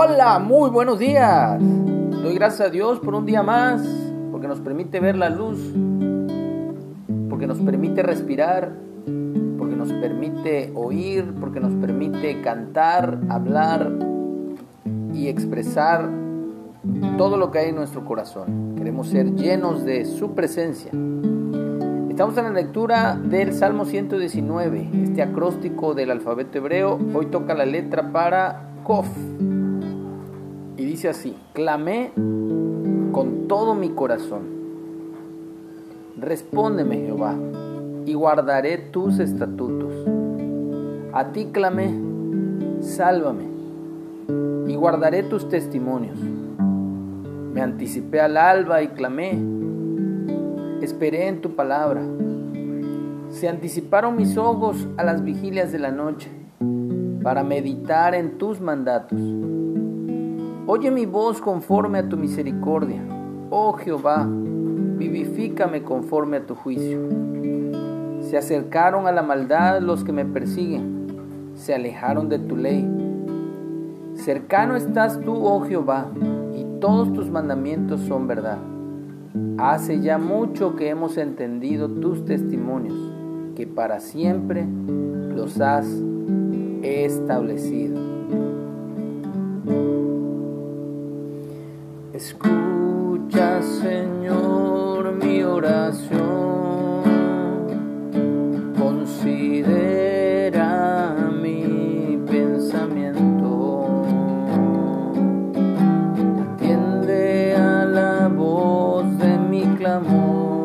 Hola, muy buenos días. Doy gracias a Dios por un día más, porque nos permite ver la luz, porque nos permite respirar, porque nos permite oír, porque nos permite cantar, hablar y expresar todo lo que hay en nuestro corazón. Queremos ser llenos de su presencia. Estamos en la lectura del Salmo 119, este acróstico del alfabeto hebreo. Hoy toca la letra para Kof. Dice así, clamé con todo mi corazón. Respóndeme, Jehová, y guardaré tus estatutos. A ti clamé, sálvame, y guardaré tus testimonios. Me anticipé al alba y clamé, esperé en tu palabra. Se anticiparon mis ojos a las vigilias de la noche para meditar en tus mandatos. Oye mi voz conforme a tu misericordia. Oh Jehová, vivifícame conforme a tu juicio. Se acercaron a la maldad los que me persiguen, se alejaron de tu ley. Cercano estás tú, oh Jehová, y todos tus mandamientos son verdad. Hace ya mucho que hemos entendido tus testimonios, que para siempre los has establecido. Escucha, Señor, mi oración. Considera mi pensamiento. Atiende a la voz de mi clamor.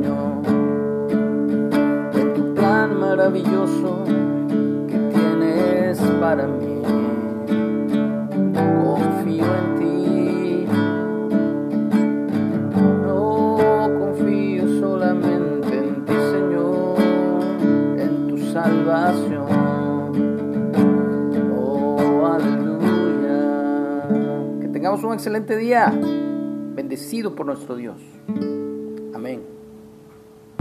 Señor, en tu plan maravilloso que tienes para mí. Confío en ti. No confío solamente en ti, Señor, en tu salvación. Oh, tengamos un excelente día, bendecido por nuestro Dios. Amén.